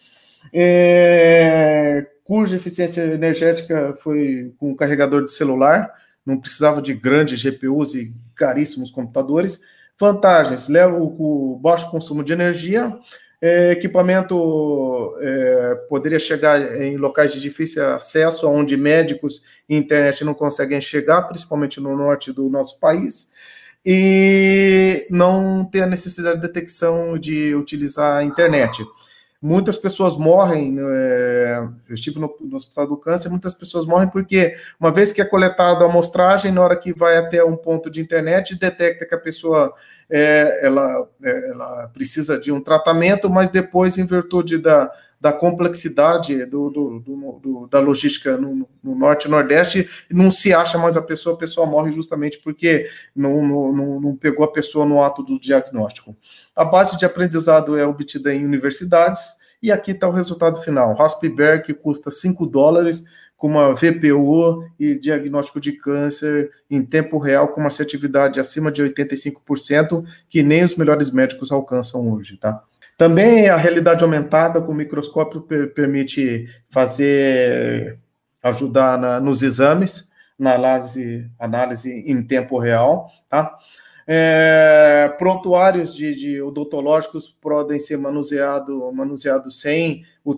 é, cuja eficiência energética foi com um carregador de celular, não precisava de grandes GPUs e caríssimos computadores. Vantagens: leva o, baixo consumo de energia, é, equipamento é, poderia chegar em locais de difícil acesso, onde médicos e internet não conseguem chegar, principalmente no norte do nosso país e não ter a necessidade de detecção de utilizar a internet. Muitas pessoas morrem, é, eu estive no, no, Hospital do Câncer, muitas pessoas morrem porque, uma vez que é coletada a amostragem, na hora que vai até um ponto de internet, detecta que a pessoa é, ela, é, ela precisa de um tratamento, mas depois, em virtude da, da complexidade do, do, do, do da logística no, no, norte e nordeste, não se acha mais a pessoa, a pessoa morre justamente porque não, não, não pegou a pessoa no ato do diagnóstico. A base de aprendizado é obtida em universidades, e aqui está o resultado final. Raspberry, que custa 5 dólares, com uma VPO e diagnóstico de câncer em tempo real, com uma assertividade acima de 85%, que nem os melhores médicos alcançam hoje, tá? Também a realidade aumentada com microscópio per permite fazer, ajudar na, nos exames, na análise, análise em tempo real, tá? É, prontuários de, de, odontológicos podem ser manuseados manuseado sem, o,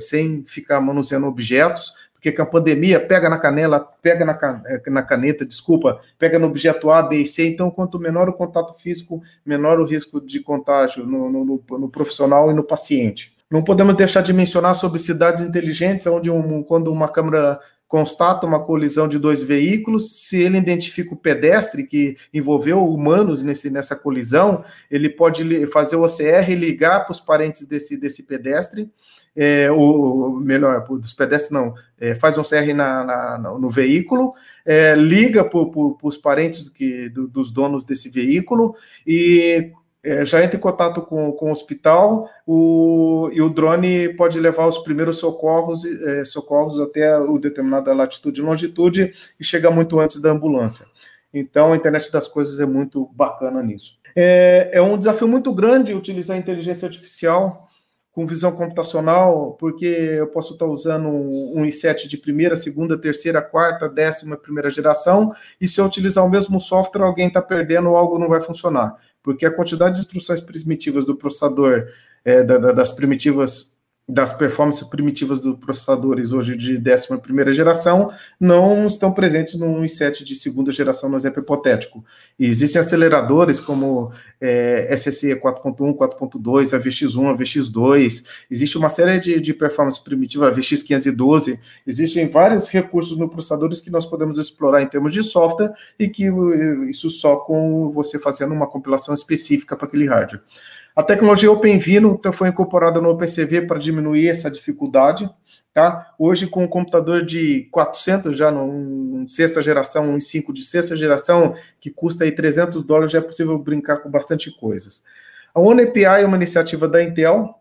sem ficar manuseando objetos, porque com a pandemia pega na canela, pega na, eh, na caneta, desculpa, pega no objeto A, B e C, então quanto menor o contato físico, menor o risco de contágio no, no, no, profissional e no paciente. Não podemos deixar de mencionar sobre cidades inteligentes, onde um, quando uma câmera constata uma colisão de dois veículos, se ele identifica o pedestre que envolveu humanos nesse, nessa colisão, ele pode fazer o OCR ligar para os parentes desse, desse pedestre, é, o melhor, pedestres não, é, faz um CR na, na, no veículo, é, liga para os parentes que, do, dos donos desse veículo e é, já entra em contato com, com o hospital o, e o drone pode levar os primeiros socorros, é, socorros até o determinada latitude e longitude e chega muito antes da ambulância. Então, a internet das coisas é muito bacana nisso. É, é um desafio muito grande utilizar a inteligência artificial com visão computacional, porque eu posso estar usando um i7 de primeira, segunda, terceira, quarta, décima, primeira geração, e se eu utilizar o mesmo software, alguém está perdendo ou algo não vai funcionar. Porque a quantidade de instruções primitivas do processador, é, da, da, das primitivas das performances primitivas dos processadores hoje de 11 geração não estão presentes no i7 de segunda geração, no exemplo hipotético. E existem aceleradores como é, SSE 4.1, 4.2, AVX1, AVX2, existe uma série de, de performance primitiva, AVX512, existem vários recursos no processadores que nós podemos explorar em termos de software e que isso só com você fazendo uma compilação específica para aquele hardware. A tecnologia OpenVINO então, foi incorporada no OpenCV para diminuir essa dificuldade. Tá? Hoje, com um computador de 400, já no sexta geração, um 5 de sexta geração, que custa aí 300 dólares, já é possível brincar com bastante coisas. A OneAPI é uma iniciativa da Intel.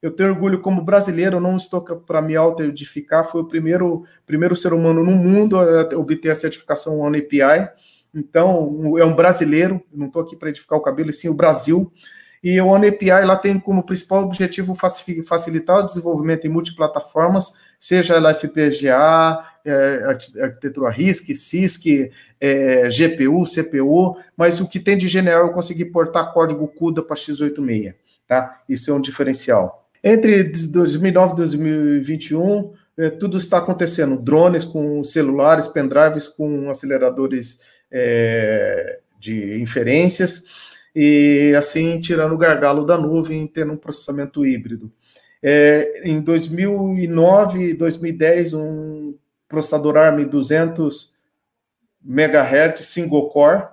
Eu tenho orgulho como brasileiro, não estou para me auto-edificar, foi o primeiro, primeiro ser humano no mundo a obter a certificação OneAPI. Então, é um brasileiro, não estou aqui para edificar o cabelo, e sim o Brasil. E o OneAPI lá tem como principal objetivo facilitar o desenvolvimento em multiplataformas, seja ela FPGA, é, arquitetura RISC, CISC, é, GPU, CPU, mas o que tem de genial é conseguir portar código CUDA para x86, tá? Isso é um diferencial. Entre 2009 e 2021, é, tudo está acontecendo. Drones com celulares, pendrives com aceleradores é, de inferências, e assim tirando o gargalo da nuvem, tendo um processamento híbrido. É, em 2009 e 2010, um processador ARM 200 MHz single core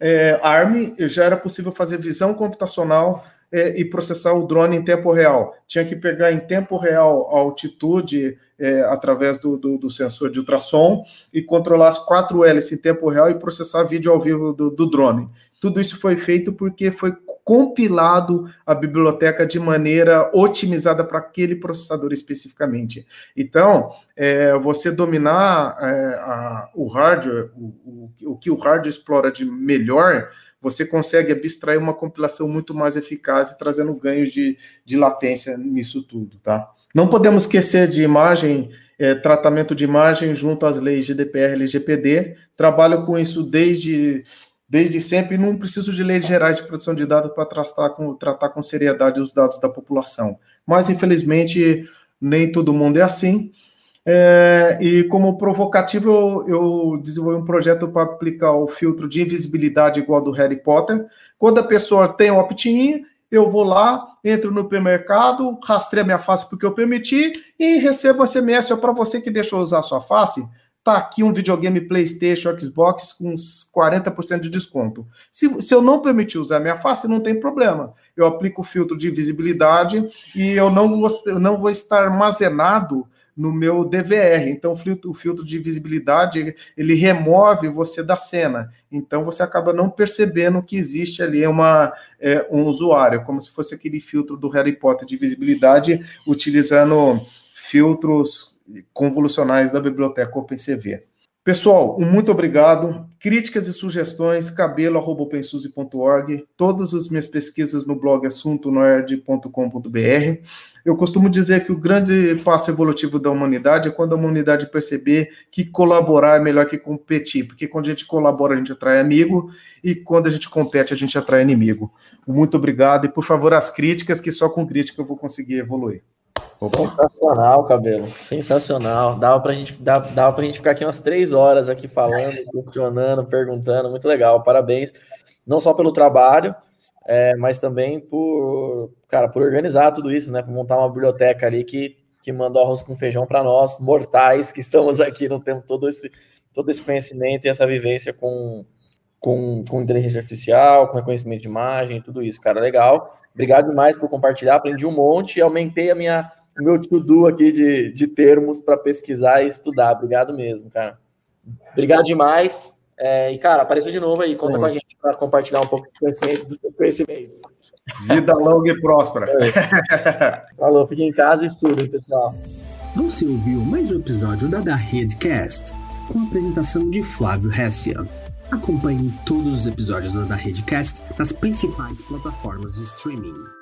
é, ARM já era possível fazer visão computacional é, e processar o drone em tempo real. Tinha que pegar em tempo real a altitude é, através do, do, do, sensor de ultrassom e controlar as quatro hélices em tempo real e processar vídeo ao vivo do, do drone. Tudo isso foi feito porque foi compilado a biblioteca de maneira otimizada para aquele processador especificamente. Então, é, você dominar é, a, o hardware, o, o, o, que o hardware explora de melhor, você consegue abstrair uma compilação muito mais eficaz e trazendo ganhos de, de latência nisso tudo, tá? Não podemos esquecer de imagem, é, tratamento de imagem junto às leis GDPR e LGPD. Trabalho com isso desde desde sempre não preciso de leis gerais de proteção de dados para tratar com, tratar com seriedade os dados da população. Mas, infelizmente, nem todo mundo é assim. É, e como provocativo, eu, eu desenvolvi um projeto para aplicar o filtro de invisibilidade igual do Harry Potter. Quando a pessoa tem o opt-in, eu vou lá, entro no supermercado, rastreio a minha face porque eu permiti e recebo SMS para você que deixou usar a sua face tá aqui um videogame PlayStation, Xbox com uns 40% de desconto. Se, se eu não permitir usar minha face, não tem problema. Eu aplico o filtro de visibilidade e eu não vou, eu não vou estar armazenado no meu DVR. Então, o filtro, o filtro de visibilidade ele remove você da cena. Então, você acaba não percebendo que existe ali uma, é, um usuário, como se fosse aquele filtro do Harry Potter de visibilidade, utilizando filtros convolucionais da biblioteca OpenCV. Pessoal, um muito obrigado. Críticas e sugestões, cabelo.opensuzy.org. Todas as minhas pesquisas no blog assuntonoerd.com.br. Eu costumo dizer que o grande passo evolutivo da humanidade é quando a humanidade perceber que colaborar é melhor que competir, porque quando a gente colabora, a gente atrai amigo, e quando a gente compete, a gente atrai inimigo. Muito obrigado, e por favor, as críticas, que só com crítica eu vou conseguir evoluir. Opa. Sensacional, cabelo. Sensacional. Dava pra, gente, dava, dava pra gente ficar aqui umas três horas aqui falando, questionando, perguntando. Muito legal. Parabéns. Não só pelo trabalho, é, mas também por, cara, por organizar tudo isso, né? Por montar uma biblioteca ali que, que mandou arroz com feijão para nós, mortais, que estamos aqui, não temos todo esse, todo esse conhecimento e essa vivência com, com, com inteligência artificial, com reconhecimento de imagem, tudo isso, cara, legal. Obrigado demais por compartilhar, aprendi um monte e aumentei a minha, o meu to-do aqui de, de termos para pesquisar e estudar. Obrigado mesmo, cara. Obrigado demais. É, e, cara, apareça de novo aí, conta com a gente para compartilhar um pouco de conhecimento, dos conhecimentos. Vida longa e próspera. É. Falou, fique em casa e estudem, pessoal. Você ouviu mais um episódio da Da Redcast, com a apresentação de Flávio Hessia. Acompanhe todos os episódios da Redcast nas principais plataformas de streaming.